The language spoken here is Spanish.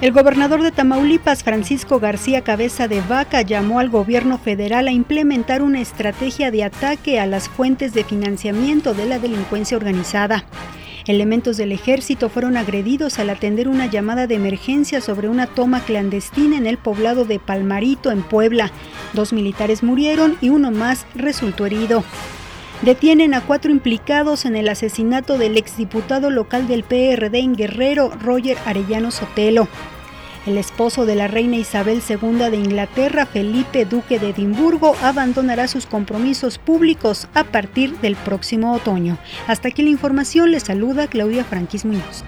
El gobernador de Tamaulipas, Francisco García Cabeza de Vaca, llamó al gobierno federal a implementar una estrategia de ataque a las fuentes de financiamiento de la delincuencia organizada. Elementos del ejército fueron agredidos al atender una llamada de emergencia sobre una toma clandestina en el poblado de Palmarito, en Puebla. Dos militares murieron y uno más resultó herido. Detienen a cuatro implicados en el asesinato del exdiputado local del PRD en Guerrero, Roger Arellano Sotelo. El esposo de la reina Isabel II de Inglaterra, Felipe Duque de Edimburgo, abandonará sus compromisos públicos a partir del próximo otoño. Hasta aquí la información, le saluda Claudia Franquis Muñoz.